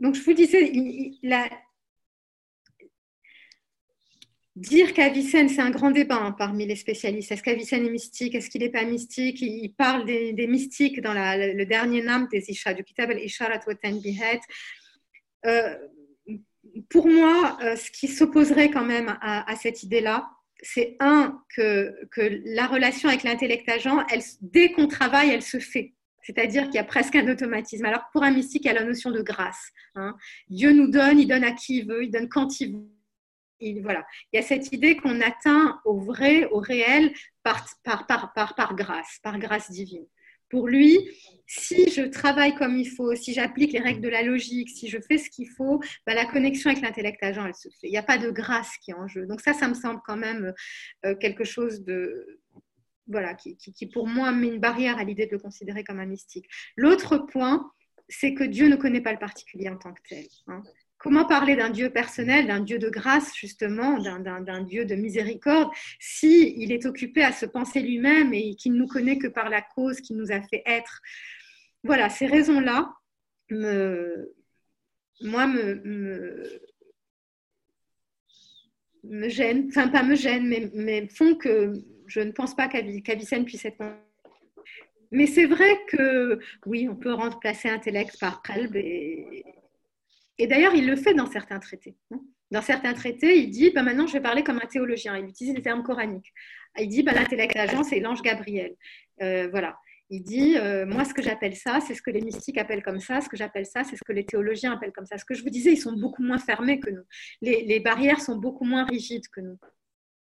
donc, je vous disais, Dire qu'Avicenne, c'est un grand débat hein, parmi les spécialistes. Est-ce qu'Avicenne est mystique? Est-ce qu'il n'est pas mystique? Il parle des, mystiques dans le dernier nam des Isha, du Kitab al-Isharat wa. Euh, pour moi, euh, ce qui s'opposerait quand même à, cette idée-là, c'est un, que, que, la relation avec l'intellect agent, dès qu'on travaille, elle se fait. C'est-à-dire qu'il y a presque un automatisme. Alors pour un mystique, il y a la notion de grâce. Hein. Dieu nous donne, il donne à qui il veut, il donne quand il veut il, voilà. il y a cette idée qu'on atteint au vrai, au réel, par, grâce, par grâce divine. Pour lui, si je travaille comme il faut, si j'applique les règles de la logique, si je fais ce qu'il faut, bah, la connexion avec l'intellect agent, elle se fait. Il n'y a pas de grâce qui est en jeu. Donc ça, ça me semble quand même euh, quelque chose de, voilà, qui, pour moi met une barrière à l'idée de le considérer comme un mystique. L'autre point, c'est que Dieu ne connaît pas le particulier en tant que tel. Hein. Comment parler d'un Dieu personnel, d'un Dieu de grâce, justement, d'un Dieu de miséricorde, s'il il est occupé à se penser lui-même et qu'il ne nous connaît que par la cause qui nous a fait être? Voilà, ces raisons-là, moi, me, me, gênent, enfin pas me gênent, mais, font que je ne pense pas qu'Avicenne puisse être mais c'est vrai que oui, on peut remplacer intellect par qalb et, d'ailleurs, il le fait dans certains traités. Hein. Dans certains traités, il dit bah, maintenant, je vais parler comme un théologien. Il utilise les termes coraniques. Il dit bah, l'intellect agent, c'est l'ange Gabriel. Euh, voilà. Il dit euh, moi, ce que j'appelle ça, c'est ce que les mystiques appellent comme ça. Ce que j'appelle ça, c'est ce que les théologiens appellent comme ça. Ce que je vous disais, ils sont beaucoup moins fermés que nous. Les, barrières sont beaucoup moins rigides que nous.